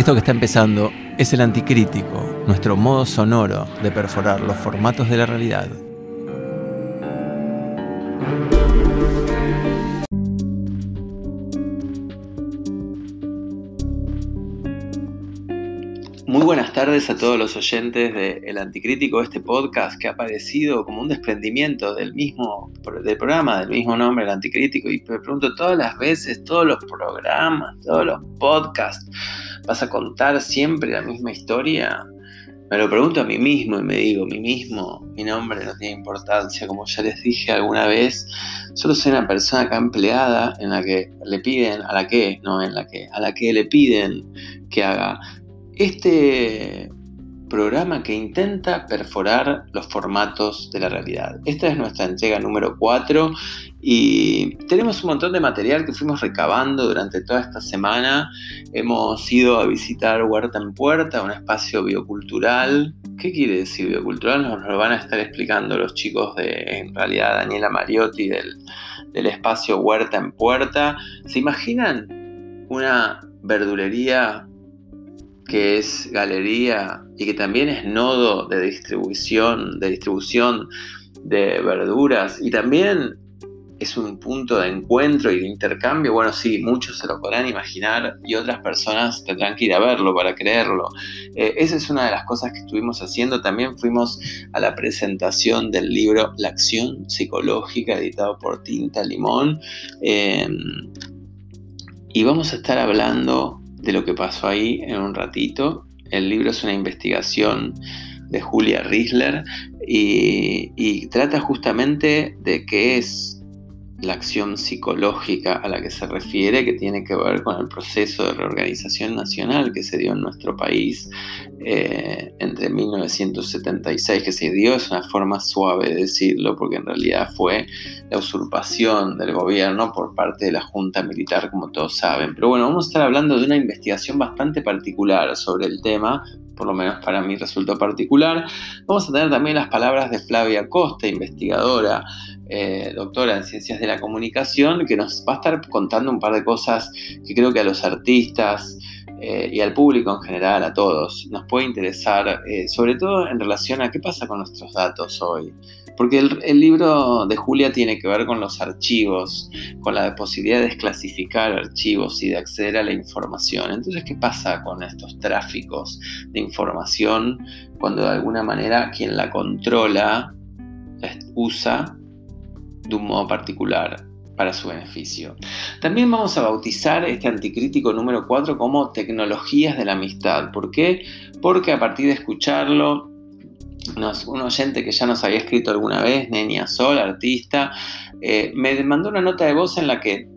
Esto que está empezando es el anticrítico, nuestro modo sonoro de perforar los formatos de la realidad. A todos los oyentes de El Anticrítico, este podcast que ha aparecido como un desprendimiento del mismo del programa, del mismo nombre, El Anticrítico. Y me pregunto todas las veces, todos los programas, todos los podcasts, ¿vas a contar siempre la misma historia? Me lo pregunto a mí mismo y me digo, mí mismo, mi nombre no tiene importancia, como ya les dije alguna vez, solo soy una persona acá empleada en la que le piden, a la que, no en la que, a la que le piden que haga este programa que intenta perforar los formatos de la realidad. Esta es nuestra entrega número 4 y tenemos un montón de material que fuimos recabando durante toda esta semana. Hemos ido a visitar Huerta en Puerta, un espacio biocultural. ¿Qué quiere decir biocultural? Nos lo van a estar explicando los chicos de, en realidad, Daniela Mariotti del, del espacio Huerta en Puerta. ¿Se imaginan una verdulería que es galería y que también es nodo de distribución, de distribución de verduras y también es un punto de encuentro y de intercambio, bueno, sí, muchos se lo podrán imaginar y otras personas tendrán que ir a verlo para creerlo. Eh, esa es una de las cosas que estuvimos haciendo. También fuimos a la presentación del libro La acción psicológica, editado por Tinta Limón. Em, y vamos a estar hablando de lo que pasó ahí en un ratito. El libro es una investigación de Julia Riesler y, y trata justamente de qué es la acción psicológica a la que se refiere, que tiene que ver con el proceso de reorganización nacional que se dio en nuestro país eh, entre 1976, que se dio, es una forma suave de decirlo, porque en realidad fue la usurpación del gobierno por parte de la Junta Militar, como todos saben. Pero bueno, vamos a estar hablando de una investigación bastante particular sobre el tema, por lo menos para mí resultó particular. Vamos a tener también las palabras de Flavia Costa, investigadora, eh, doctora en Ciencias de la Comunicación, que nos va a estar contando un par de cosas que creo que a los artistas eh, y al público en general, a todos, nos puede interesar, eh, sobre todo en relación a qué pasa con nuestros datos hoy. Porque el, libro de Julia tiene que ver con los archivos, con la posibilidad de desclasificar archivos y de acceder a la información. Entonces, ¿qué pasa con estos tráficos de información cuando de alguna manera quien la controla la usa de un modo particular para su beneficio. También vamos a bautizar este anticrítico número 4 como tecnologías de la amistad. ¿Por qué? Porque a partir de escucharlo un oyente que ya nos había escrito alguna vez, Nenia Sol, artista, eh, me mandó una nota de voz en la que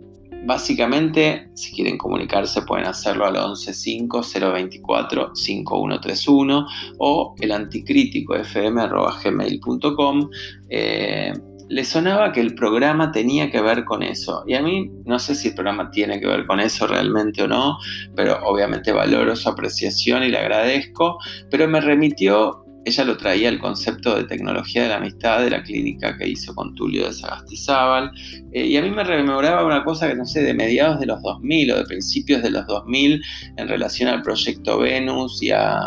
básicamente, si quieren comunicarse, pueden hacerlo al 115-024-5131 o el anticrítico fm.gmail.com. Eh, le sonaba que el programa tenía que ver con eso. Y a mí no sé si el programa tiene que ver con eso realmente o no, pero obviamente valoro su apreciación y le agradezco, pero me remitió ella lo traía el concepto de tecnología de la amistad de la clínica que hizo con Tulio de Sagastizábal. Eh, y a mí me rememoraba una cosa que no sé, de mediados de los 2000 o de principios de los 2000 en relación al proyecto Venus y a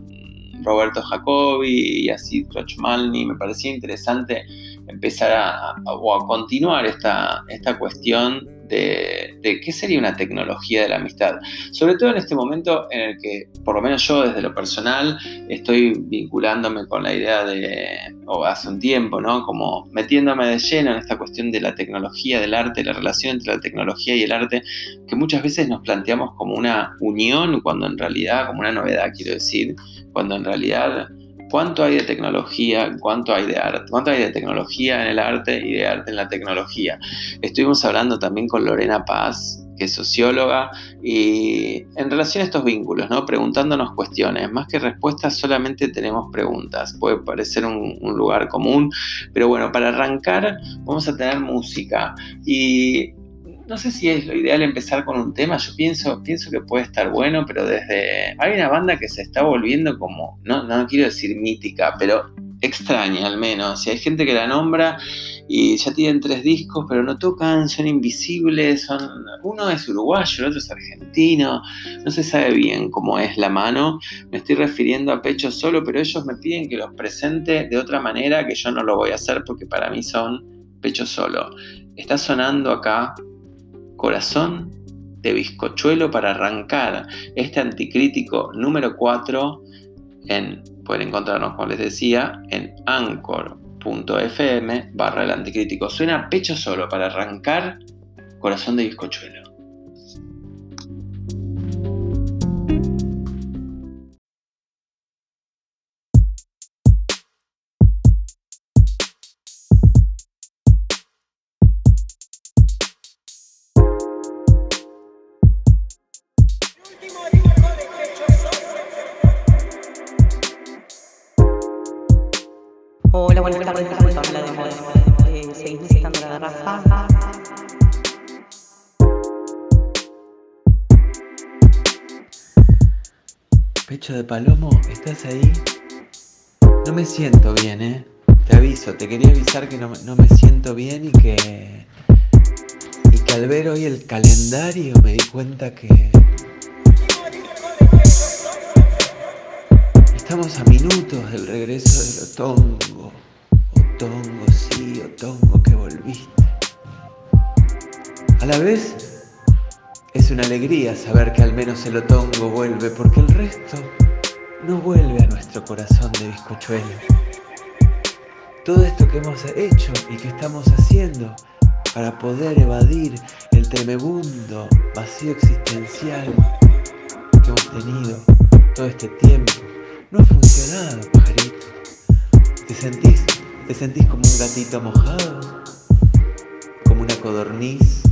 mm, Roberto Jacobi y a Sid Malny. Me parecía interesante empezar a, o a continuar esta, esta cuestión de, qué sería una tecnología de la amistad. Sobre todo en este momento en el que, por lo menos yo desde lo personal, estoy vinculándome con la idea de, o hace un tiempo, ¿no? Como metiéndome de lleno en esta cuestión de la tecnología, del arte, la relación entre la tecnología y el arte, que muchas veces nos planteamos como una unión, cuando en realidad, como una novedad quiero decir, cuando en realidad cuánto hay de tecnología, cuánto hay de arte, cuánto hay de tecnología en el arte y de arte en la tecnología. Estuvimos hablando también con Lorena Paz, que es socióloga, y en relación a estos vínculos, ¿no? preguntándonos cuestiones, más que respuestas solamente tenemos preguntas, puede parecer un, un lugar común, pero bueno, para arrancar vamos a tener música. Y no sé si es lo ideal empezar con un tema, yo pienso, pienso que puede estar bueno, pero desde... Hay una banda que se está volviendo como, no, no quiero decir mítica, pero extraña al menos. Y hay gente que la nombra y ya tienen tres discos, pero no tocan, son invisibles, son... uno es uruguayo, el otro es argentino, no se sabe bien cómo es la mano. Me estoy refiriendo a Pecho Solo, pero ellos me piden que los presente de otra manera que yo no lo voy a hacer porque para mí son Pecho Solo. Está sonando acá Corazón de bizcochuelo para arrancar este anticrítico número 4 en, pueden encontrarnos, como les decía, en anchor.fm barra el anticrítico. Suena pecho solo para arrancar corazón de bizcochuelo. Pecho de palomo, ¿estás ahí? No me siento bien, ¿eh? Te aviso, te quería avisar que no, me siento bien y que... Y que al ver hoy el calendario me di cuenta que... Estamos a minutos del regreso del otongo. Otongo, sí, otongo, que volviste. A la vez es una alegría saber que al menos el otongo vuelve, porque el resto no vuelve a nuestro corazón de bizcochuelo. Todo esto que hemos hecho y que estamos haciendo para poder evadir el tremebundo vacío existencial que hemos tenido todo este tiempo, no ha funcionado, pajarito. ¿Te sentís, te sentís como un gatito mojado? ¿Como una codorniz?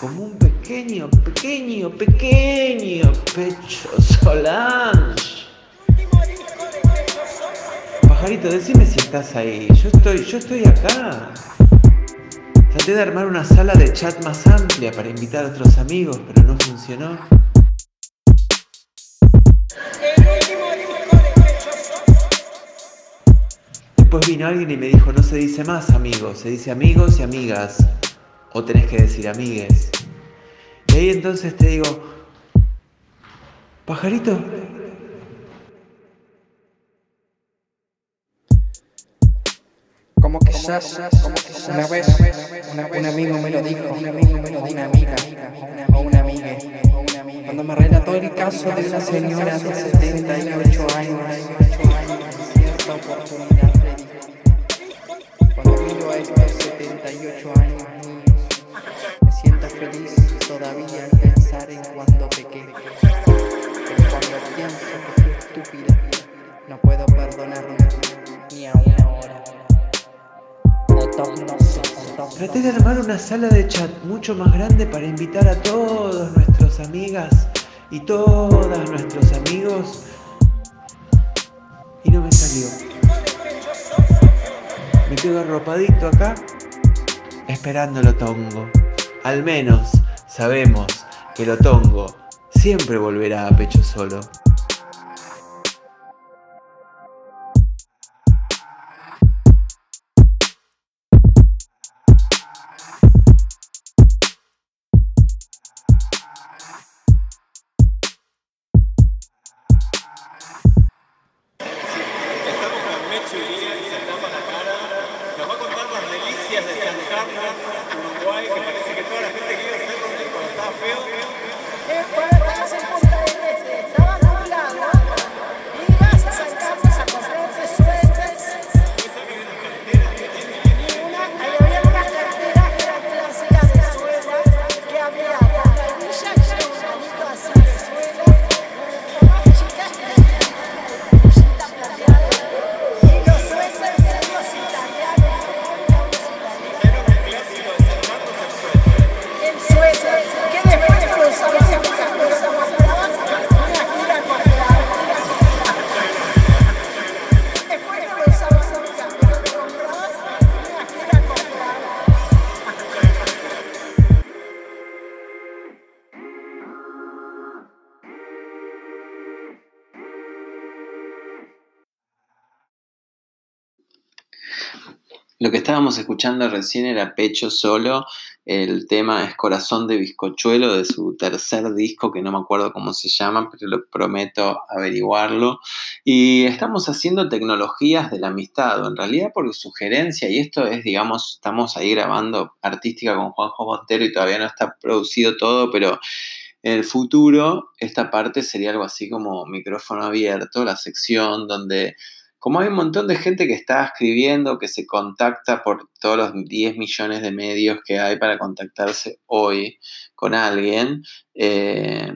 como un pequeño, pequeño, pequeño pecho Solange. Pajarito, decime si estás ahí. Yo estoy, yo estoy acá. Traté de armar una sala de chat más amplia para invitar a otros amigos, pero no funcionó. Después vino alguien y me dijo, no se dice más amigos, se dice amigos y amigas. O tenés que decir amigues. Y ahí entonces te digo, pajarito. Como quizás, una vez un amigo me lo dijo, un amigo me lo dijo, una amiga o una amiga. Cuando me relató el caso de una señora de 78 años, cierta oportunidad Cuando miro a estos 78 años, feliz todavía al pensar en cuando pequé. Pero cuando pienso que fui estúpida, no puedo perdonarme ni a una hora. Traté de armar una sala de chat mucho más grande para invitar a todos nuestros amigas y todas nuestros amigos y no me salió. Me quedo arropadito acá esperando lo tongo. Al menos sabemos que el otongo siempre volverá a pecho solo. Estábamos escuchando recién era Pecho Solo, el tema es Corazón de Bizcochuelo de su tercer disco, que no me acuerdo cómo se llama, pero lo prometo averiguarlo. Y estamos haciendo tecnologías de la amistad, o en realidad por sugerencia, y esto es, digamos, estamos ahí grabando artística con Juanjo Montero y todavía no está producido todo, pero en el futuro esta parte sería algo así como micrófono abierto, la sección donde como hay un montón de gente que está escribiendo, que se contacta por todos los 10 millones de medios que hay para contactarse hoy con alguien, eh,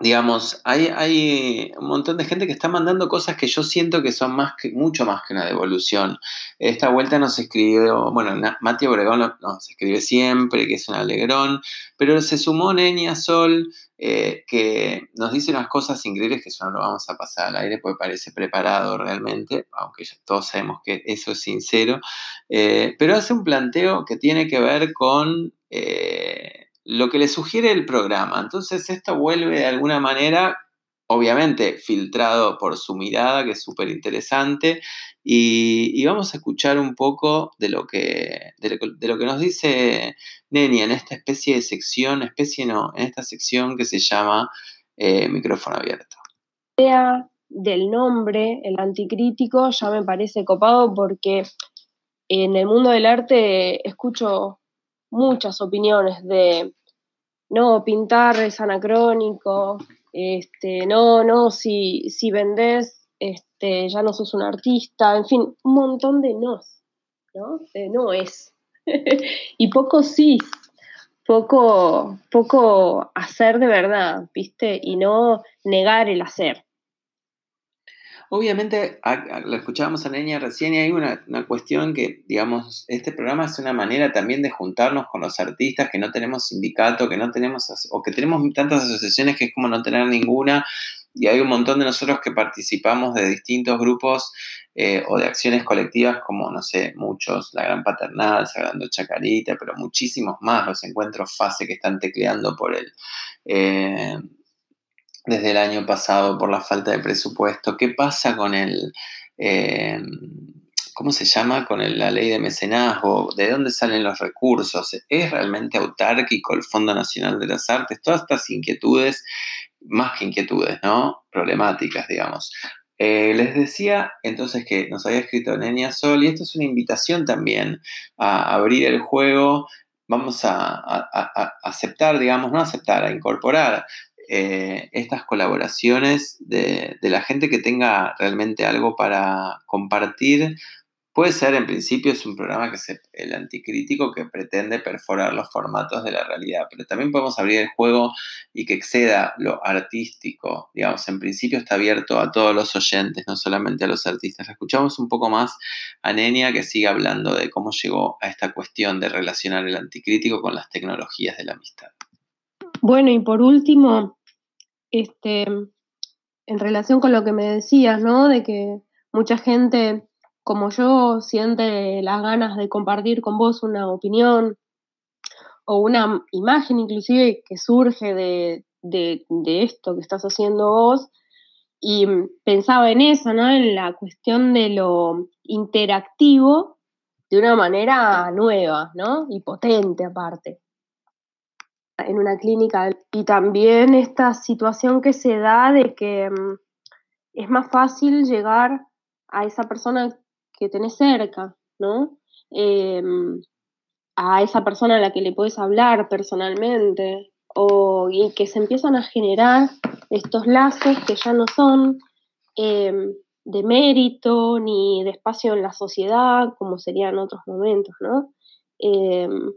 digamos, hay, hay, un montón de gente que está mandando cosas que yo siento que son más que, mucho más que una devolución. Esta vuelta nos escribió, bueno, Mati Obregón nos escribe siempre, que es un alegrón, pero se sumó Nenia Sol, eh, que nos dice unas cosas increíbles que eso no lo vamos a pasar al aire porque parece preparado realmente, aunque ya todos sabemos que eso es sincero, eh, pero hace un planteo que tiene que ver con... Eh, lo que le sugiere el programa. Entonces esto vuelve de alguna manera, obviamente filtrado por su mirada, que es súper interesante, y, vamos a escuchar un poco de lo, que, de lo, que nos dice Neni en esta especie de sección, especie no, en esta sección que se llama eh, micrófono abierto. Idea del nombre, el anticrítico, ya me parece copado porque en el mundo del arte escucho muchas opiniones de, no, pintar es anacrónico, este, no, no, si, si vendés, este, ya no sos un artista, en fin, un montón de nos, ¿no? No es. y poco sí, poco, poco hacer de verdad, ¿viste? Y no negar el hacer. Obviamente, lo escuchábamos a Neña recién y hay una, cuestión que, digamos, este programa es una manera también de juntarnos con los artistas que no tenemos sindicato, que no tenemos, o que tenemos tantas asociaciones que es como no tener ninguna, y hay un montón de nosotros que participamos de distintos grupos eh, o de acciones colectivas como, no sé, muchos, La Gran Paternal, Sagrando Chacarita, pero muchísimos más, los encuentros fase que están tecleando por el... Eh, desde el año pasado por la falta de presupuesto? ¿Qué pasa con el, eh, ¿cómo se llama? Con la ley de mecenazgo, ¿de dónde salen los recursos? ¿Es realmente autárquico el Fondo Nacional de las Artes? Todas estas inquietudes, más que inquietudes, ¿no? Problemáticas, digamos. Eh, les decía entonces que nos había escrito Nenia Sol y esto es una invitación también a abrir el juego. Vamos a aceptar, digamos, no aceptar, a incorporar eh, estas colaboraciones de, la gente que tenga realmente algo para compartir. Puede ser, en principio, es un programa que es el anticrítico que pretende perforar los formatos de la realidad, pero también podemos abrir el juego y que exceda lo artístico. Digamos, en principio está abierto a todos los oyentes, no solamente a los artistas. Escuchamos un poco más a Nenia que sigue hablando de cómo llegó a esta cuestión de relacionar el anticrítico con las tecnologías de la amistad. Bueno, y por último, este, en relación con lo que me decías, ¿no? De que mucha gente como yo siente las ganas de compartir con vos una opinión o una imagen inclusive que surge de, esto que estás haciendo vos. Y pensaba en eso, ¿no? En la cuestión de lo interactivo de una manera nueva, ¿no? Y potente aparte en una clínica y también esta situación que se da de que mm, es más fácil llegar a esa persona que tenés cerca, ¿no? Em, a esa persona a la que le puedes hablar personalmente o, y que se empiezan a generar estos lazos que ya no son em, de mérito ni de espacio en la sociedad como serían otros momentos, ¿no? Em,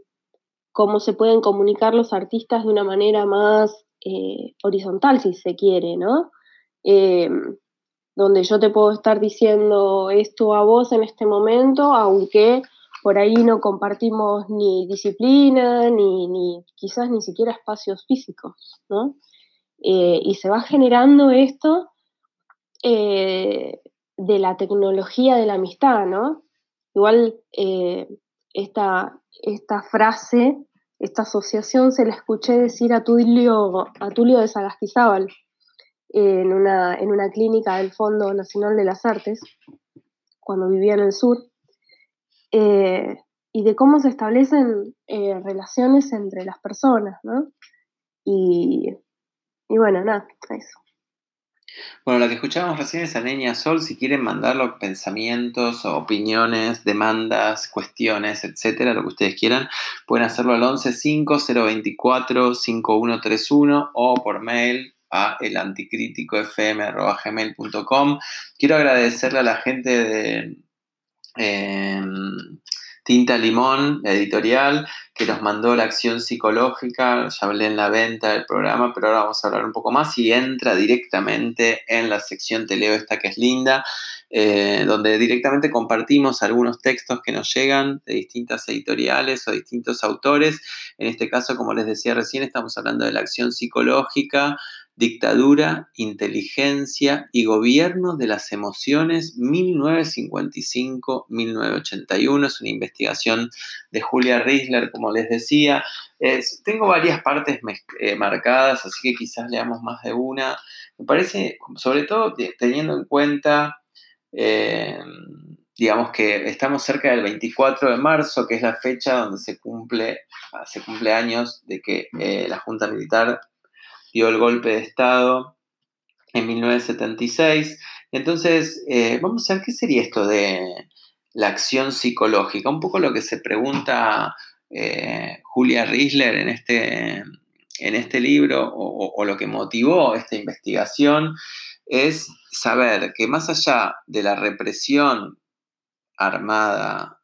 cómo se pueden comunicar los artistas de una manera más eh, horizontal, si se quiere, ¿no? Em, donde yo te puedo estar diciendo esto a vos en este momento, aunque por ahí no compartimos ni disciplina, ni, quizás ni siquiera espacios físicos, ¿no? Eh, y se va generando esto eh, de la tecnología de la amistad, ¿no? Igual esta, esta frase esta asociación se la escuché decir a Tulio, a Tulio de Sagastizábal en una, en una clínica del Fondo Nacional de las Artes, cuando vivía en el sur, eh, y de cómo se establecen eh, relaciones entre las personas, ¿no? Y, y bueno, nada, eso. Bueno, la que escuchábamos recién es a Neña Sol. Si quieren mandarlo pensamientos, opiniones, demandas, cuestiones, etcétera, lo que ustedes quieran, pueden hacerlo al 1150245131 o por mail a elanticriticofm.gmail.com. Quiero agradecerle a la gente de em, Tinta Limón, editorial, que nos mandó la acción psicológica, ya hablé en la venta del programa, pero ahora vamos a hablar un poco más y entra directamente en la sección Te leo esta que es linda, eh, donde directamente compartimos algunos textos que nos llegan de distintas editoriales o distintos autores. En este caso, como les decía recién, estamos hablando de la acción psicológica, Dictadura, Inteligencia y Gobierno de las Emociones 1955-1981. Es una investigación de Julia Riesler, como les decía. tengo varias partes eh, marcadas, así que quizás leamos más de una. Me parece, sobre todo teniendo en cuenta, eh, digamos que estamos cerca del 24 de marzo, que es la fecha donde se cumple, se cumple años de que eh, la Junta Militar dio el golpe de Estado en 1976. Entonces, eh, vamos a ver qué sería esto de la acción psicológica. Un poco lo que se pregunta eh, Julia Riesler en este, en este libro o, o, lo que motivó esta investigación es saber que más allá de la represión armada,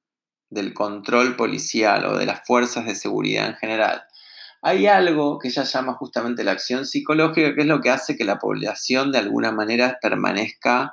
del control policial o de las fuerzas de seguridad en general, hay algo que ella llama justamente la acción psicológica, que es lo que hace que la población de alguna manera permanezca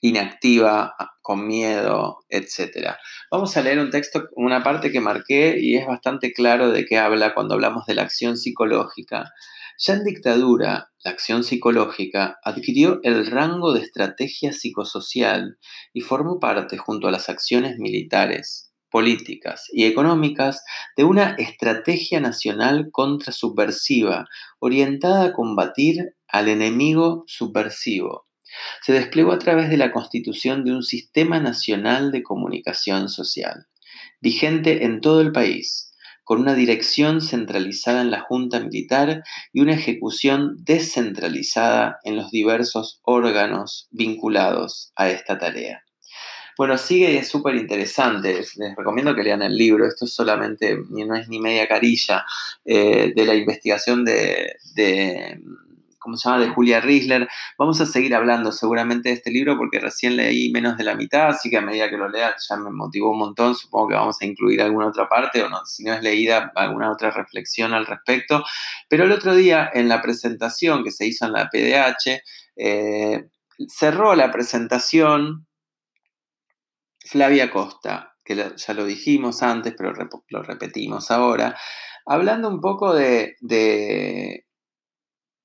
inactiva, con miedo, etc. Vamos a leer un texto, una parte que marqué y es bastante claro de qué habla cuando hablamos de la acción psicológica. Ya en dictadura, la acción psicológica adquirió el rango de estrategia psicosocial y formó parte, junto a las acciones militares, políticas y económicas de una estrategia nacional contrasubversiva orientada a combatir al enemigo subversivo. Se desplegó a través de la constitución de un sistema nacional de comunicación social, vigente en todo el país, con una dirección centralizada en la Junta Militar y una ejecución descentralizada en los diversos órganos vinculados a esta tarea. Bueno, sigue y es súper interesante. Les recomiendo que lean el libro. Esto es solamente, no es ni media carilla eh, de la investigación de, de, ¿cómo se llama?, de Julia Riesler. Vamos a seguir hablando seguramente de este libro porque recién leí menos de la mitad, así que a medida que lo lea ya me motivó un montón. Supongo que vamos a incluir alguna otra parte o no, si no es leída, alguna otra reflexión al respecto. Pero el otro día, en la presentación que se hizo en la PDH, eh, cerró la presentación Flavia Costa, que ya lo dijimos antes, pero lo repetimos ahora, hablando un poco de,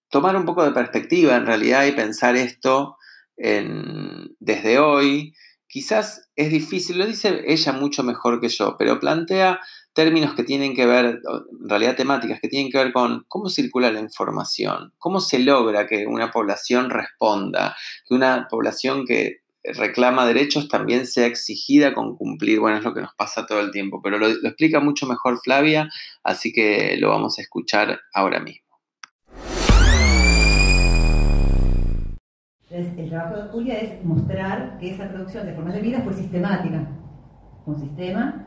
tomar un poco de perspectiva en realidad y pensar esto desde hoy. Quizás es difícil, lo dice ella mucho mejor que yo, pero plantea términos que tienen que ver, en realidad temáticas que tienen que ver con cómo circula la información, cómo se logra que una población responda, que una población que reclama derechos también sea exigida con cumplir. Bueno, es lo que nos pasa todo el tiempo, pero lo, explica mucho mejor Flavia, así que lo vamos a escuchar ahora mismo. el trabajo de Julia es mostrar que esa producción de formas de vida fue sistemática, un sistema,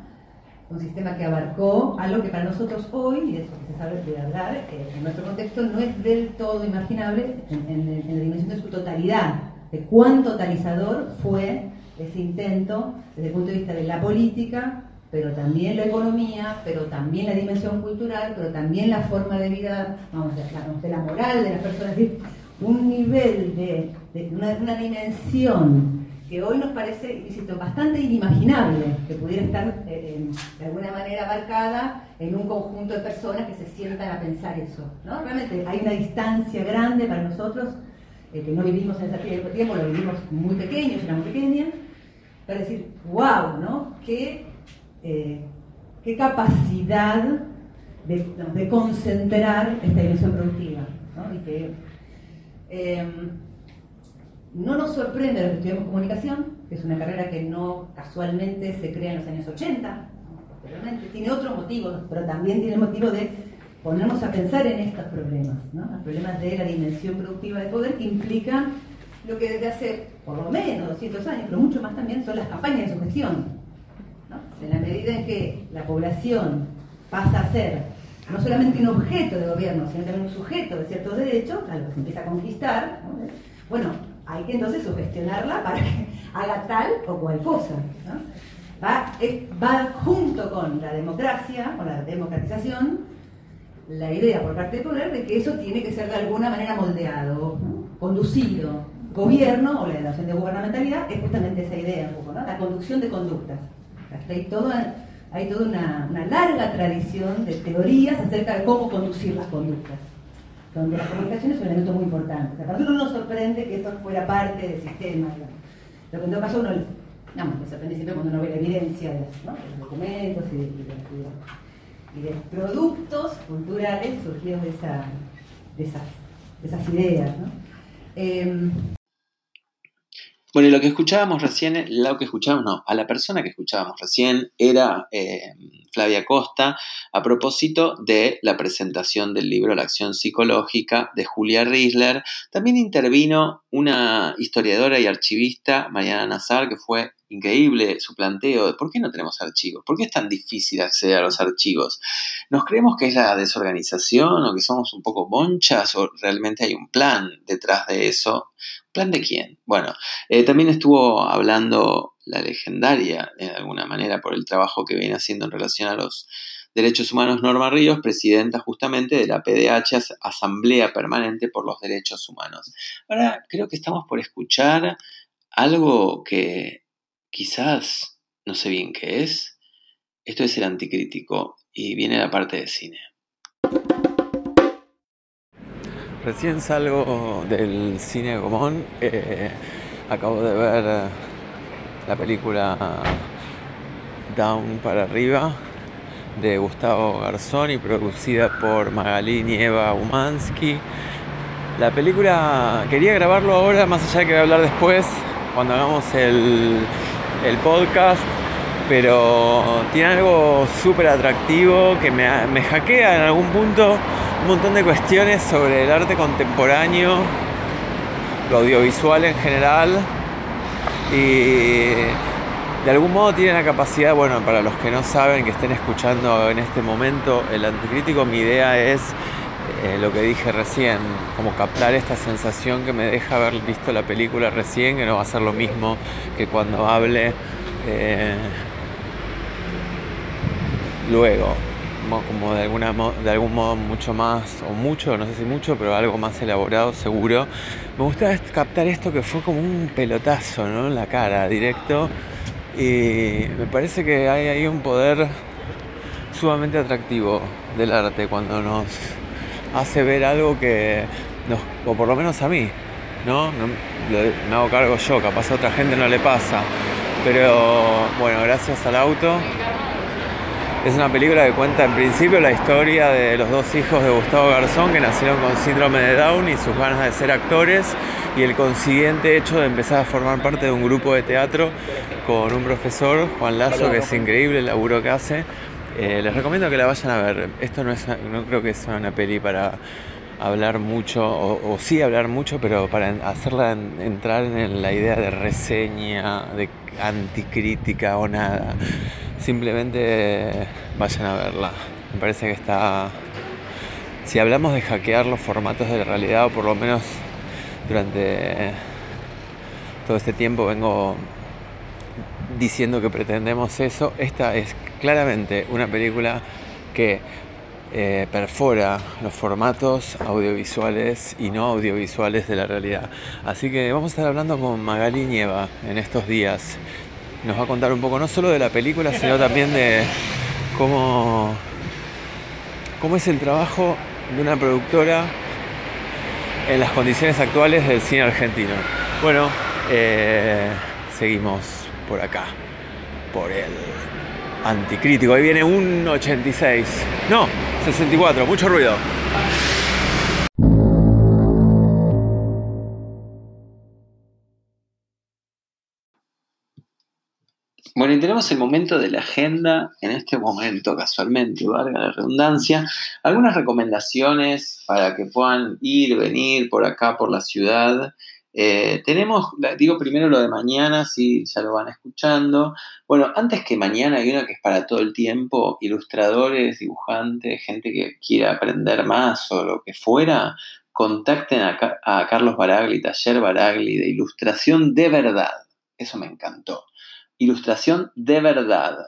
un sistema que abarcó algo que para nosotros hoy, y de eso que se sabe de hablar, eh, en nuestro contexto no es del todo imaginable en la dimensión de su totalidad, de cuán totalizador fue ese intento desde el punto de vista de la política, pero también la economía, pero también la dimensión cultural, pero también la forma de vida, vamos, de la, moral de las personas, es un nivel de, una, dimensión que hoy nos parece, insisto, bastante inimaginable que pudiera estar eh, de alguna manera abarcada en un conjunto de personas que se sientan a pensar eso. ¿no? Realmente hay una distancia grande para nosotros que no vivimos en ese tiempo, lo vivimos muy pequeños, era muy pequeña, para decir, wow, ¿no? Qué, eh, qué capacidad de, concentrar esta dimensión productiva. ¿no? Y que, em, no nos sorprende los que estudiamos comunicación, que es una carrera que no casualmente se crea en los años 80, posteriormente, tiene otros motivos, pero también tiene el motivo de ponernos a pensar en estos problemas, los problemas de la dimensión productiva de poder que implican lo que desde hace por lo menos 200 años, pero mucho más también, son las campañas de sugestión. ¿no? En la medida en que la población pasa a ser no solamente un objeto de gobierno, sino también un sujeto de ciertos derechos, algo que se empieza a conquistar, bueno, hay que entonces sugestionarla para que haga tal o cual cosa. Va, va junto con la democracia, con la democratización, la idea por parte del poder de que eso tiene que ser de alguna manera moldeado, conducido. Gobierno o la noción de gubernamentalidad es justamente esa idea, un poco, ¿no? la conducción de conductas. Hay toda, hay toda una, larga tradición de teorías acerca de cómo conducir las conductas donde la comunicación es un elemento muy importante. a nosotros nos sorprende que eso fuera parte del sistema. Lo que en todo caso uno, digamos, sorprende siempre cuando uno ve la evidencia de, los documentos y de, de, productos culturales surgidos de, esa, de, esas, ideas. ¿no? Em, bueno, y lo que escuchábamos recién, lo que no, a la persona que escuchábamos recién era eh, Flavia Costa a propósito de la presentación del libro La acción psicológica de Julia Riesler. También intervino una historiadora y archivista, Mariana Nazar, que fue increíble su planteo de por qué no tenemos archivos, por qué es tan difícil acceder a los archivos. ¿Nos creemos que es la desorganización o que somos un poco bonchas o realmente hay un plan detrás de eso? ¿Plan de quién? Bueno, eh, también estuvo hablando la legendaria, de alguna manera, por el trabajo que viene haciendo en relación a los derechos humanos Norma Ríos, presidenta justamente de la PDH, Asamblea Permanente por los Derechos Humanos. Ahora creo que estamos por escuchar algo que quizás no sé bien qué es. Esto es el anticrítico y viene la parte de cine. Recién salgo del cine Gomón. Eh, acabo de ver la película Down para arriba de Gustavo Garzón y producida por Magalí Nieva Umansky. La película quería grabarlo ahora, más allá de que voy a hablar después, cuando hagamos el, el podcast, pero tiene algo súper atractivo que me, me hackea en algún punto un montón de cuestiones sobre el arte contemporáneo, lo audiovisual en general y de algún modo tiene la capacidad, bueno, para los que no saben, que estén escuchando en este momento el anticrítico, mi idea es eh, lo que dije recién, como captar esta sensación que me deja haber visto la película recién, que no va a ser lo mismo que cuando hable eh, luego como de, alguna, de algún modo mucho más, o mucho, no sé si mucho, pero algo más elaborado seguro. Me gustaba captar esto que fue como un pelotazo ¿no? en la cara, directo. Y me parece que hay ahí un poder sumamente atractivo del arte cuando nos hace ver algo que, nos, o por lo menos a mí, ¿no? me hago cargo yo, capaz a otra gente no le pasa. Pero bueno, gracias al auto es una película que cuenta en principio la historia de los dos hijos de Gustavo Garzón que nacieron con síndrome de Down y sus ganas de ser actores y el consiguiente hecho de empezar a formar parte de un grupo de teatro con un profesor, Juan Lazo, que es increíble el laburo que hace. Eh, les recomiendo que la vayan a ver. Esto no, es, no creo que sea una peli para hablar mucho, o, sí hablar mucho, pero para hacerla entrar en la idea de reseña, de anticrítica o nada simplemente vayan a verla. Me parece que está... Si hablamos de hackear los formatos de la realidad, o por lo menos durante todo este tiempo vengo diciendo que pretendemos eso, esta es claramente una película que eh, perfora los formatos audiovisuales y no audiovisuales de la realidad. Así que vamos a estar hablando con Magali Nieva en estos días nos va a contar un poco no solo de la película, sino también de cómo, cómo es el trabajo de una productora en las condiciones actuales del cine argentino. Bueno, eh, seguimos por acá, por el anticrítico. Ahí viene un 86, no, 64, mucho ruido. Bueno, y tenemos el momento de la agenda, en este momento casualmente, valga la redundancia, algunas recomendaciones para que puedan ir, venir por acá, por la ciudad, eh, tenemos, digo primero lo de mañana, si ya lo van escuchando. Bueno, antes que mañana hay una que es para todo el tiempo, ilustradores, dibujantes, gente que quiera aprender más o lo que fuera, contacten a, Carlos Baragli, Taller Baragli de Ilustración de Verdad. Eso me encantó. Ilustración de verdad.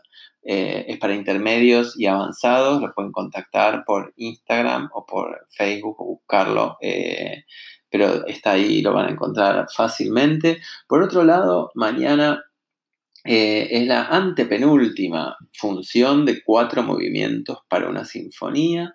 Eh, es para intermedios y avanzados. Lo pueden contactar por Instagram o por Facebook o buscarlo. Eh, pero está ahí, lo van a encontrar fácilmente. Por otro lado, mañana eh, es la antepenúltima función de cuatro movimientos para una sinfonía.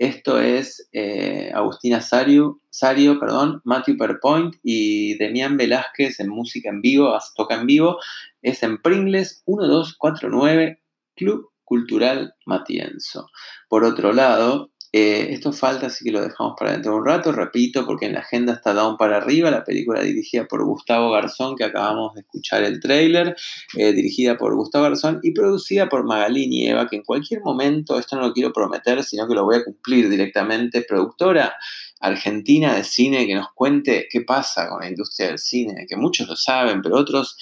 Esto es eh, Agustina Sario, Sario, perdón, Matthew Perpoint y Demián Velázquez en música en vivo, toca en vivo. Es en Pringles 1249 Club Cultural Matienzo. Por otro lado, eh, esto falta, así que lo dejamos para dentro de un rato. Repito, porque en la agenda está down para arriba, la película dirigida por Gustavo Garzón, que acabamos de escuchar el tráiler, eh, dirigida por Gustavo Garzón y producida por Magalí Nieva, que en cualquier momento, esto no lo quiero prometer, sino que lo voy a cumplir directamente, productora argentina de cine, que nos cuente qué pasa con la industria del cine, que muchos lo saben, pero otros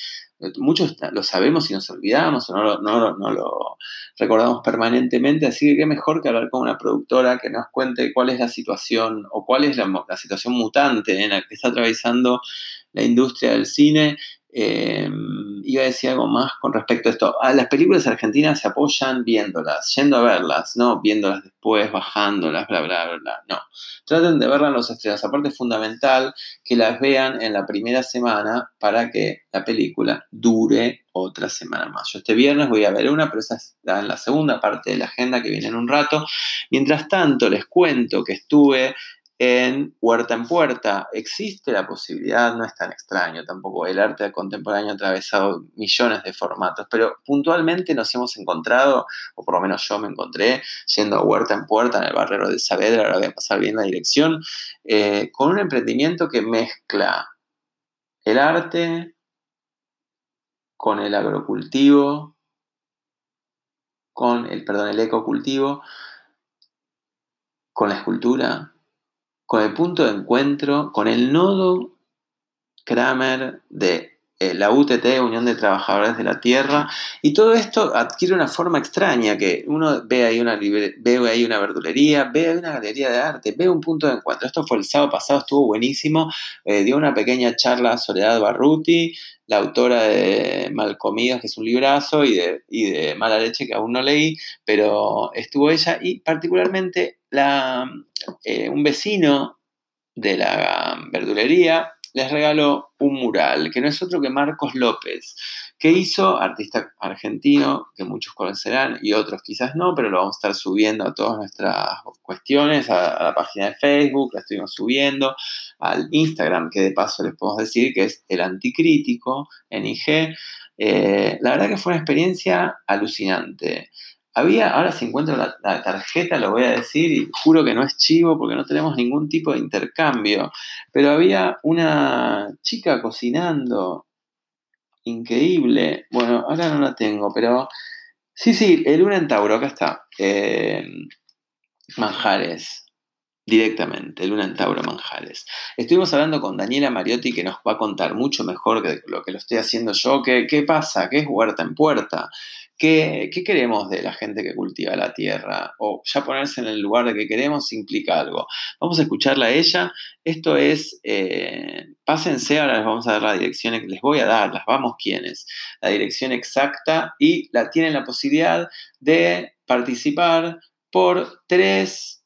muchos lo sabemos y nos olvidamos o no lo, no, lo, recordamos permanentemente, así que qué mejor que hablar con una productora que nos cuente cuál es la situación o cuál es la, la situación mutante en la que está atravesando la industria del cine eh, iba a decir algo más con respecto a esto. A las películas argentinas se apoyan viéndolas, yendo a verlas, no viéndolas después, bajándolas, bla, bla, bla, No. Traten de verlas en los estrenos. Aparte es fundamental que las vean en la primera semana para que la película dure otra semana más. Yo este viernes voy a ver una, pero esa está en la segunda parte de la agenda que viene en un rato. Mientras tanto, les cuento que estuve en Huerta en Puerta. Existe la posibilidad, no es tan extraño tampoco, el arte contemporáneo ha atravesado millones de formatos, pero puntualmente nos hemos encontrado, o por lo menos yo me encontré, yendo a Huerta en Puerta en el barrero de Saavedra, ahora voy a pasar bien la dirección, eh, con un emprendimiento que mezcla el arte con el agrocultivo, con el, perdón, el ecocultivo, con la escultura, con el punto de encuentro, con el nodo Kramer de eh, la UTT, Unión de Trabajadores de la Tierra, y todo esto adquiere una forma extraña, que uno ve ahí una, ve ahí una verdulería, ve ahí una galería de arte, ve un punto de encuentro. Esto fue el sábado pasado, estuvo buenísimo, eh, dio una pequeña charla a Soledad Barruti, la autora de Malcomidas, que es un librazo, y de, y de Mala Leche, que aún no leí, pero estuvo ella, y particularmente eh, un vecino de la verdulería les regaló un mural, que no es otro que Marcos López, que hizo, artista argentino, que muchos conocerán y otros quizás no, pero lo vamos a estar subiendo a todas nuestras cuestiones, a, la página de Facebook, la estuvimos subiendo, al Instagram, que de paso les podemos decir que es el anticrítico en IG. Eh, la verdad que fue una experiencia alucinante. Había, ahora si encuentro la, tarjeta lo voy a decir y juro que no es chivo porque no tenemos ningún tipo de intercambio, pero había una chica cocinando increíble, bueno, ahora no la tengo, pero sí, sí, el Luna en Tauro, acá está, eh, manjares, directamente, Luna en Tauro Manjares. Estuvimos hablando con Daniela Mariotti que nos va a contar mucho mejor que lo que lo estoy haciendo yo. ¿Qué, qué pasa? ¿Qué es huerta en puerta? ¿Qué, queremos de la gente que cultiva la tierra? O ya ponerse en el lugar de que queremos implica algo. Vamos a escucharla a ella. Esto es, eh, pásense, ahora les vamos a dar la dirección, les voy a dar, las vamos quiénes, la dirección exacta y la tienen la posibilidad de participar por tres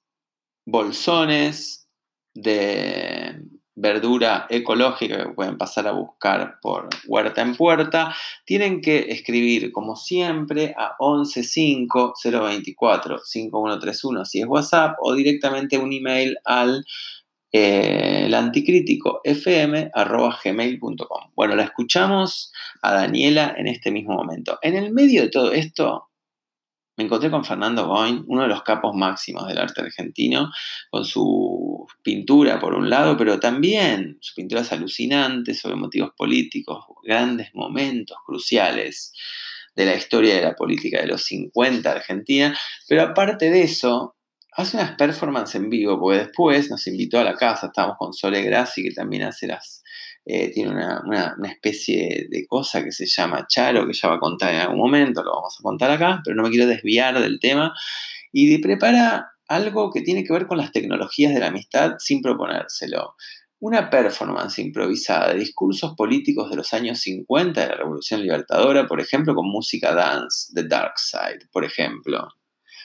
bolsones de verdura ecológica que pueden pasar a buscar por Huerta en Puerta, tienen que escribir como siempre a 115 024 5131 si es WhatsApp o directamente un email al eh, anticrítico fm.gmail.com. Bueno, la escuchamos a Daniela en este mismo momento. En el medio de todo esto, me encontré con Fernando Boin, uno de los capos máximos del arte argentino, con su pintura por un lado, pero también su pintura es alucinante sobre motivos políticos, grandes momentos cruciales de la historia de la política de los 50 Argentina, pero aparte de eso, hace unas performances en vivo, porque después nos invitó a la casa, estábamos con Sole Grassi, que también hace las, eh, tiene una, especie de cosa que se llama Charo, que ya va a contar en algún momento, lo vamos a contar acá, pero no me quiero desviar del tema, y prepara algo que tiene que ver con las tecnologías de la amistad sin proponérselo. Una performance improvisada de discursos políticos de los años 50 de la Revolución Libertadora, por ejemplo, con música dance, The Dark Side, por ejemplo.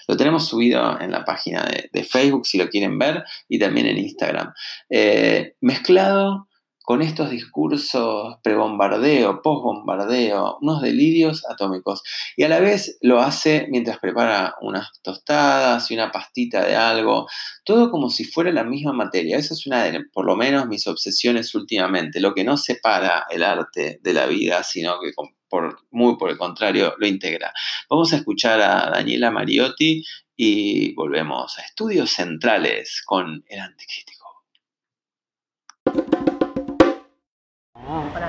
Lo tenemos subido en la página de, Facebook si lo quieren ver y también en Instagram. Eh, mezclado con estos discursos pre-bombardeo, post-bombardeo, unos delirios atómicos. Y a la vez lo hace mientras prepara unas tostadas y una pastita de algo, todo como si fuera la misma materia. Esa es una de, por lo menos, mis obsesiones últimamente, lo que no separa el arte de la vida, sino que por, muy por el contrario lo integra. Vamos a escuchar a Daniela Mariotti y volvemos a Estudios Centrales con el Anticrítico.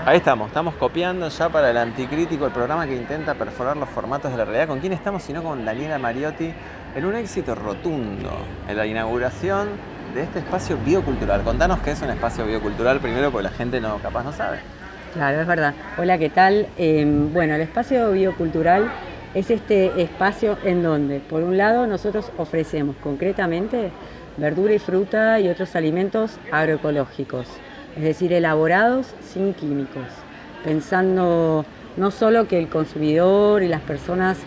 Ahí estamos, estamos copiando ya para el Anticrítico, el programa que intenta perforar los formatos de la realidad. ¿Con quién estamos? Sino con Daniela Mariotti, en un éxito rotundo en la inauguración de este espacio biocultural. Contanos qué es un espacio biocultural primero, porque la gente no capaz no sabe. Claro, es verdad. Hola, ¿qué tal? Em, bueno, el espacio biocultural es este espacio en donde, por un lado, nosotros ofrecemos concretamente verdura y fruta y otros alimentos agroecológicos es decir, elaborados sin químicos, pensando no solo que el consumidor y las personas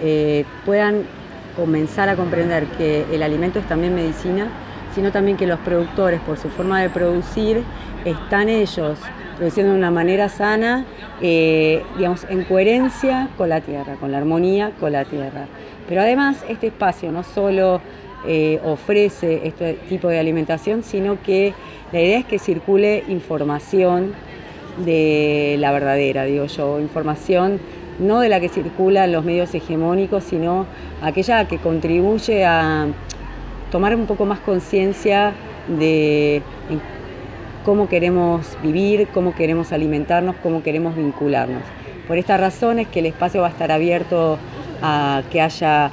eh, puedan comenzar a comprender que el alimento es también medicina, sino también que los productores, por su forma de producir, están ellos produciendo de una manera sana, eh, digamos, en coherencia con la tierra, con la armonía con la tierra. Pero además este espacio no solo eh, ofrece este tipo de alimentación, sino que la idea es que circule información de la verdadera, digo yo, información no de la que circula en los medios hegemónicos, sino aquella que contribuye a tomar un poco más conciencia de cómo queremos vivir, cómo queremos alimentarnos, cómo queremos vincularnos. Por esta razón es que el espacio va a estar abierto a que haya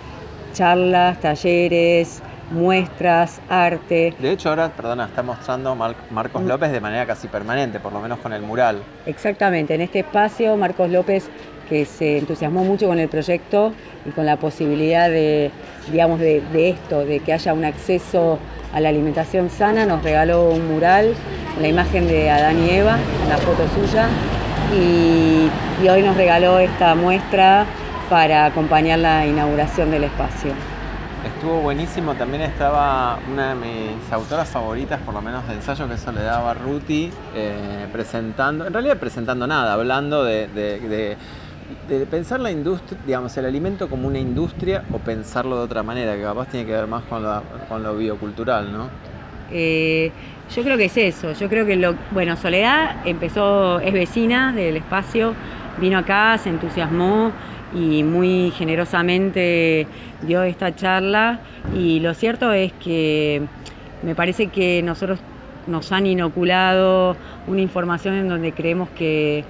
charlas, talleres, muestras, arte. De hecho, ahora, perdona, está mostrando Marcos mm. López de manera casi permanente, por lo menos con el mural. Exactamente, en este espacio Marcos López, que se entusiasmó mucho con el proyecto y con la posibilidad de, digamos, de, esto, de que haya un acceso a la alimentación sana, nos regaló un mural, la imagen de Adán y Eva, la foto suya, y, y hoy nos regaló esta muestra para acompañar la inauguración del espacio. Estuvo buenísimo, también estaba una de mis autoras favoritas, por lo menos de ensayo, que es Soledad Barruti, eh, presentando, en realidad presentando nada, hablando de, pensar la industria, digamos, el alimento como una industria o pensarlo de otra manera, que capaz tiene que ver más con, con lo biocultural, ¿no? Eh, yo creo que es eso, yo creo que lo, bueno, Soledad empezó, es vecina del espacio, vino acá, se entusiasmó, y muy generosamente dio esta charla. Y lo cierto es que me parece que nosotros nos han inoculado una información en donde creemos que,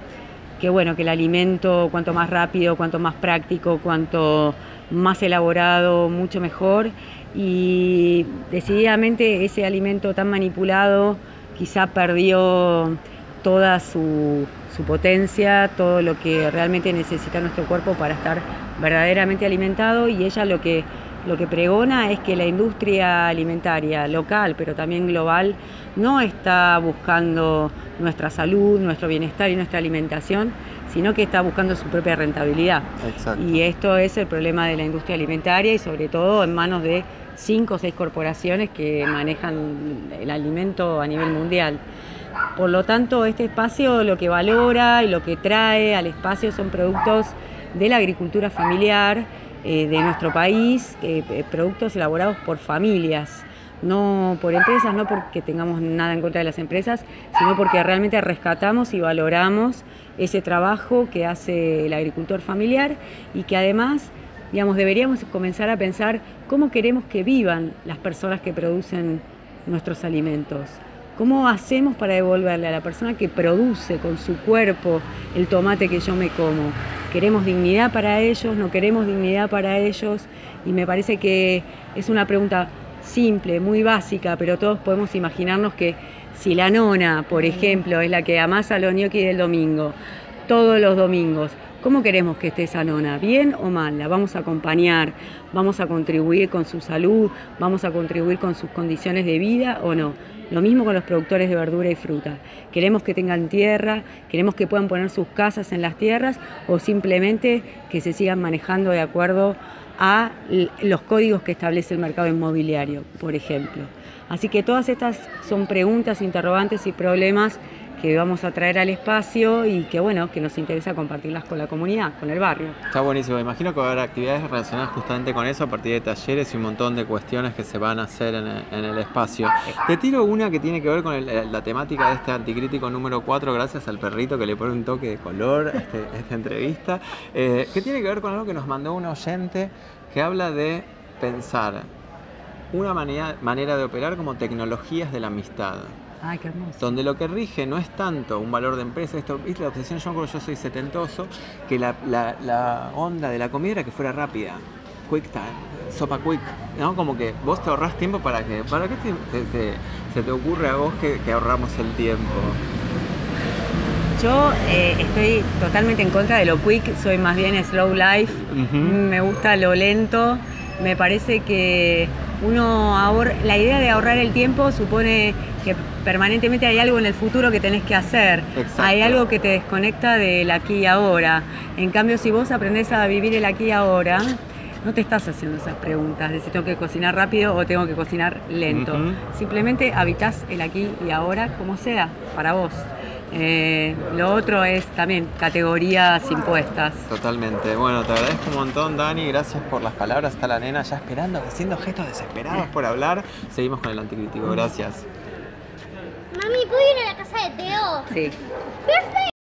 bueno, que el alimento cuanto más rápido, cuanto más práctico, cuanto más elaborado, mucho mejor. Y decididamente ese alimento tan manipulado quizá perdió toda su su potencia, todo lo que realmente necesita nuestro cuerpo para estar verdaderamente alimentado y ella lo que, lo que pregona es que la industria alimentaria local, pero también global, no está buscando nuestra salud, nuestro bienestar y nuestra alimentación, sino que está buscando su propia rentabilidad. Y esto es el problema de la industria alimentaria y sobre todo en manos de cinco o seis corporaciones que manejan el alimento a nivel mundial. Por lo tanto, este espacio lo que valora y lo que trae al espacio son productos de la agricultura familiar eh, de nuestro país, eh, eh, productos elaborados por familias, no por empresas, no porque tengamos nada en contra de las empresas, sino porque realmente rescatamos y valoramos ese trabajo que hace el agricultor familiar y que además digamos, deberíamos comenzar a pensar cómo queremos que vivan las personas que producen nuestros alimentos ¿Cómo hacemos para devolverle a la persona que produce con su cuerpo el tomate que yo me como? ¿Queremos dignidad para ellos? ¿No queremos dignidad para ellos? Y me parece que es una pregunta simple, muy básica, pero todos podemos imaginarnos que si la nona, por ejemplo, es la que amasa los gnocchi del domingo, todos los domingos, ¿cómo queremos que esté esa nona? ¿Bien o mal? ¿La vamos a acompañar? ¿Vamos a contribuir con su salud? ¿Vamos a contribuir con sus condiciones de vida o no? Lo mismo con los productores de verdura y fruta. Queremos que tengan tierra, queremos que puedan poner sus casas en las tierras o simplemente que se sigan manejando de acuerdo a los códigos que establece el mercado inmobiliario, por ejemplo. Así que todas estas son preguntas, interrogantes y problemas que vamos a traer al espacio y que bueno, que nos interesa compartirlas con la comunidad, con el barrio. Está buenísimo, imagino que va a haber actividades relacionadas justamente con eso a partir de talleres y un montón de cuestiones que se van a hacer en el, espacio. Te tiro una que tiene que ver con la temática de este anticrítico número 4, gracias al perrito que le pone un toque de color a este, esta entrevista, eh, que tiene que ver con algo que nos mandó un oyente que habla de pensar una manera, manera de operar como tecnologías de la amistad. Ay, qué hermoso. Donde lo que rige no es tanto un valor de empresa, esto, ¿viste? La obsesión, yo, yo soy setentoso, que la, la, onda de la comida era que fuera rápida, quick time, sopa quick, ¿no? Como que vos te ahorrás tiempo para que, ¿para qué se te ocurre a vos que, ahorramos el tiempo? Yo eh, estoy totalmente en contra de lo quick, soy más bien slow life, me gusta lo lento, me parece que uno ahorra, la idea de ahorrar el tiempo supone permanentemente hay algo en el futuro que tenés que hacer. Hay algo que te desconecta del aquí y ahora. En cambio, si vos aprendés a vivir el aquí y ahora, no te estás haciendo esas preguntas de si tengo que cocinar rápido o tengo que cocinar lento. Simplemente habitas el aquí y ahora como sea, para vos. Eh, lo otro es también categorías impuestas. Totalmente. Bueno, te agradezco un montón, Dani. Gracias por las palabras. Está la nena ya esperando, haciendo gestos desesperados por hablar. Seguimos con el anticrítico. Gracias. Mami, ¿puedo ir a la casa de Teo? Sí. Perfecto.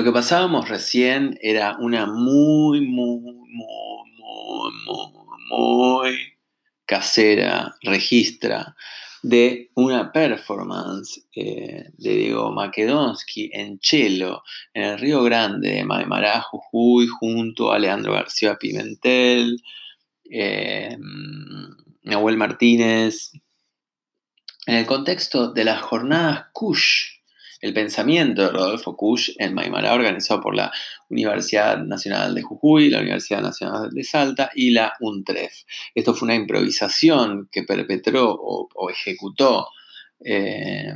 Lo que pasábamos recién era una muy, muy, muy, muy, muy, muy casera registra de una performance eh, de Diego Makedonsky en cello en el Río Grande de Maimará, Jujuy, junto a Leandro García Pimentel, eh, Nahuel Martínez, en el contexto de las jornadas Kush el pensamiento de Rodolfo Kusch en Maimará, organizado por la Universidad Nacional de Jujuy, la Universidad Nacional de Salta y la UNTREF. Esto fue una improvisación que perpetró o, ejecutó eh,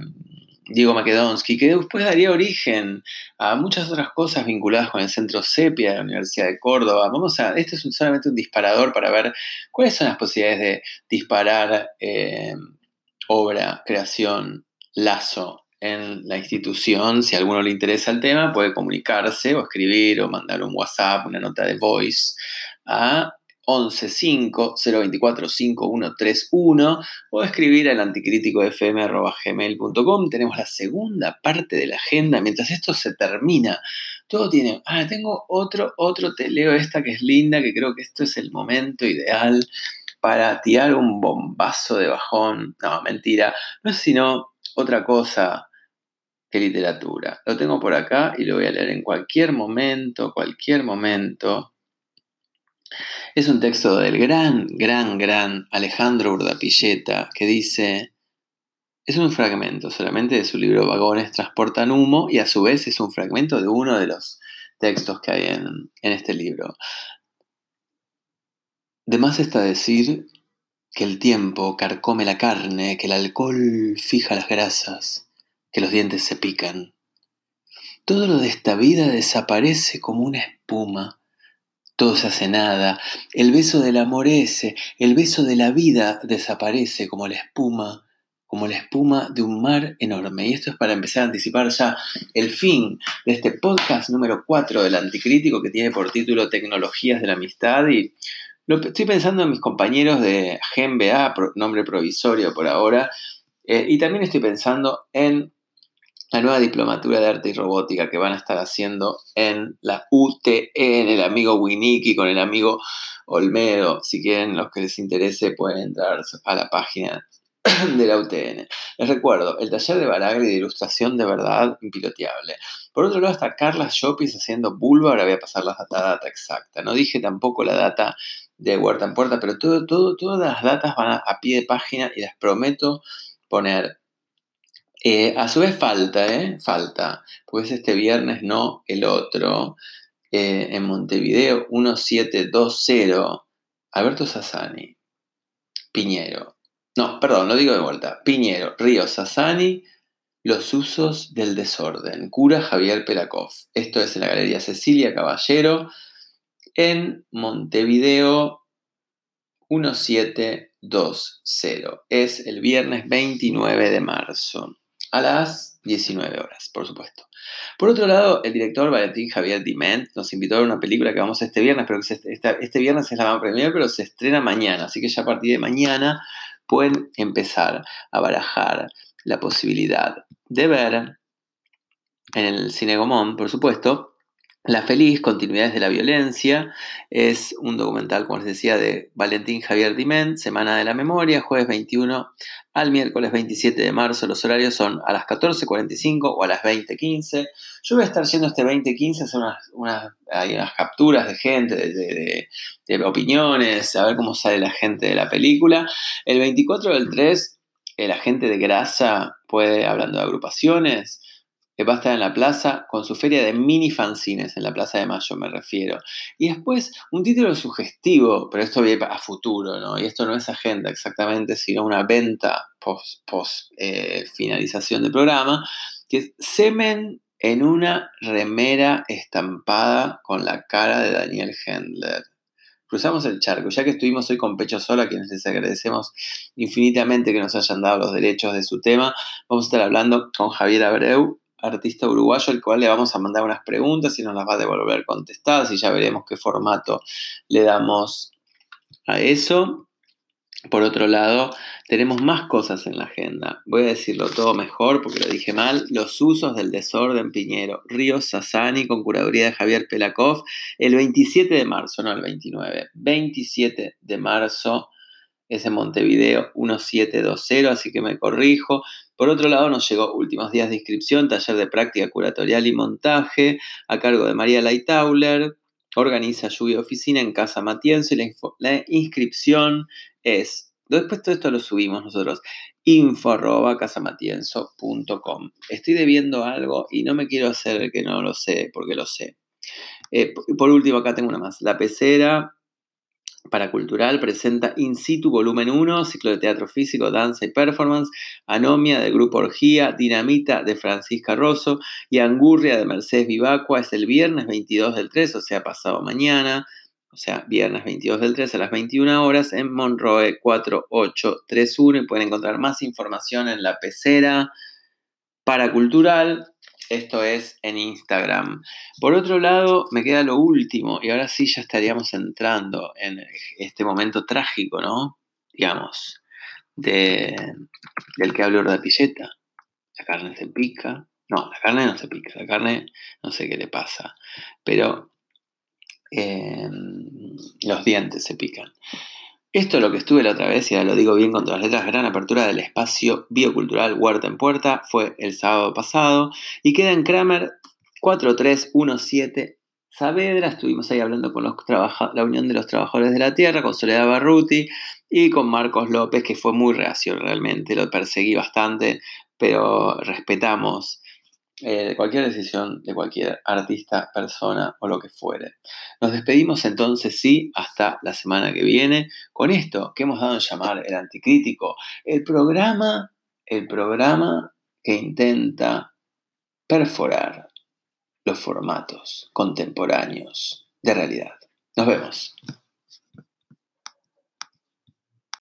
Diego Makedonsky, que después daría origen a muchas otras cosas vinculadas con el Centro CEPIA de la Universidad de Córdoba. Vamos a, este es solamente un disparador para ver cuáles son las posibilidades de disparar eh, obra, creación, lazo en la institución, si a alguno le interesa el tema, puede comunicarse o escribir o mandar un WhatsApp, una nota de voice a 115-024-5131 o escribir al anticríticofm.gmail.com. Tenemos la segunda parte de la agenda. Mientras esto se termina, todo tiene, ah, tengo otro, otro, te leo esta que es linda, que creo que esto es el momento ideal para tirar un bombazo de bajón. No, mentira. No es sino otra cosa literatura. Lo tengo por acá y lo voy a leer en cualquier momento, cualquier momento. Es un texto del gran, gran, gran Alejandro Urdapilleta que dice, es un fragmento solamente de su libro Vagones transportan humo y a su vez es un fragmento de uno de los textos que hay en, este libro. De más está decir que el tiempo carcome la carne, que el alcohol fija las grasas, que los dientes se pican. Todo lo de esta vida desaparece como una espuma. Todo se hace nada. El beso del amor ese, el beso de la vida desaparece como la espuma, como la espuma de un mar enorme. Y esto es para empezar a anticipar ya el fin de este podcast número 4 del Anticrítico que tiene por título Tecnologías de la Amistad. Y lo, estoy pensando en mis compañeros de GMBA, nombre provisorio por ahora. Eh, y también estoy pensando en la nueva diplomatura de arte y robótica que van a estar haciendo en la UTN, el amigo Winiki con el amigo Olmedo. Si quieren, los que les interese, pueden entrar a la página de la UTN. Les recuerdo, el taller de Baragri de ilustración de verdad impiloteable. Por otro lado está Carla Shopis haciendo vulva, ahora voy a pasar la data, exacta. No dije tampoco la data de Huerta en Puerta, pero todo, todo, todas las datas van a, a pie de página y les prometo poner eh, a su vez falta, ¿eh? Falta, pues este viernes, no el otro, eh, en Montevideo 1720, Alberto Sassani, Piñero. No, perdón, lo digo de vuelta. Piñero, Río Sassani, Los usos del desorden, cura Javier Perakov. Esto es en la Galería Cecilia Caballero, en Montevideo 1720. Es el viernes 29 de marzo a las 19 horas, por supuesto. Por otro lado, el director Valentín Javier Diment nos invitó a ver una película que vamos este viernes, pero este, viernes es la van premier, pero se estrena mañana, así que ya a partir de mañana pueden empezar a barajar la posibilidad de ver en el Cine Gomón, por supuesto, la feliz continuidad de la violencia es un documental, como les decía, de Valentín Javier Diment, Semana de la Memoria, jueves 21 al miércoles 27 de marzo. Los horarios son a las 14.45 o a las 20.15. Yo voy a estar yendo este 20.15 a hacer unas, hay unas capturas de gente, de, opiniones, a ver cómo sale la gente de la película. El 24 del 3, la gente de Grasa puede, hablando de agrupaciones, va a estar en la plaza con su feria de mini fanzines, en la Plaza de Mayo me refiero. Y después un título sugestivo, pero esto viene a futuro, ¿no? Y esto no es agenda exactamente, sino una venta post, post eh, finalización del programa, que es Semen en una remera estampada con la cara de Daniel Hendler. Cruzamos el charco, ya que estuvimos hoy con Pecho Sola, a quienes les agradecemos infinitamente que nos hayan dado los derechos de su tema, vamos a estar hablando con Javier Abreu, artista uruguayo al cual le vamos a mandar unas preguntas y nos las va a devolver contestadas y ya veremos qué formato le damos a eso. Por otro lado, tenemos más cosas en la agenda. Voy a decirlo todo mejor porque lo dije mal. Los usos del desorden Piñero. Ríos Sassani con curaduría de Javier Pelakov el 27 de marzo, no el 29. 27 de marzo es en Montevideo 1720, así que me corrijo. Por otro lado, nos llegó últimos días de inscripción, taller de práctica curatorial y montaje a cargo de María Laitauler. Organiza Lluvia Oficina en Casa Matienzo y la, inscripción es, después todo esto lo subimos nosotros, info. Estoy debiendo algo y no me quiero hacer que no lo sé, porque lo sé. Eh, por último, acá tengo una más. La pecera Paracultural presenta In situ volumen 1, ciclo de teatro físico, danza y performance, Anomia del grupo Orgía, Dinamita de Francisca Rosso y Angurria de Mercedes Vivacua es el viernes 22 del 3, o sea, pasado mañana o sea, viernes 22 del 3 a las 21 horas en Monroe 4831 y pueden encontrar más información en la pecera paracultural. Esto es en Instagram. Por otro lado, me queda lo último y ahora sí ya estaríamos entrando en este momento trágico, ¿no? Digamos, de, del que hablo de pilleta. La carne se pica. No, la carne no se pica. La carne no sé qué le pasa. Pero Em, los dientes se pican. Esto es lo que estuve la otra vez, y ya lo digo bien con todas las letras, gran apertura del espacio biocultural Huerta en Puerta, fue el sábado pasado, y queda en Kramer 4317 Saavedra, estuvimos ahí hablando con los la Unión de los Trabajadores de la Tierra, con Soledad Barruti y con Marcos López, que fue muy reacio realmente, lo perseguí bastante, pero respetamos eh, cualquier decisión de cualquier artista, persona o lo que fuere. Nos despedimos entonces, sí, hasta la semana que viene con esto que hemos dado en llamar el anticrítico, el programa, el programa que intenta perforar los formatos contemporáneos de realidad. Nos vemos.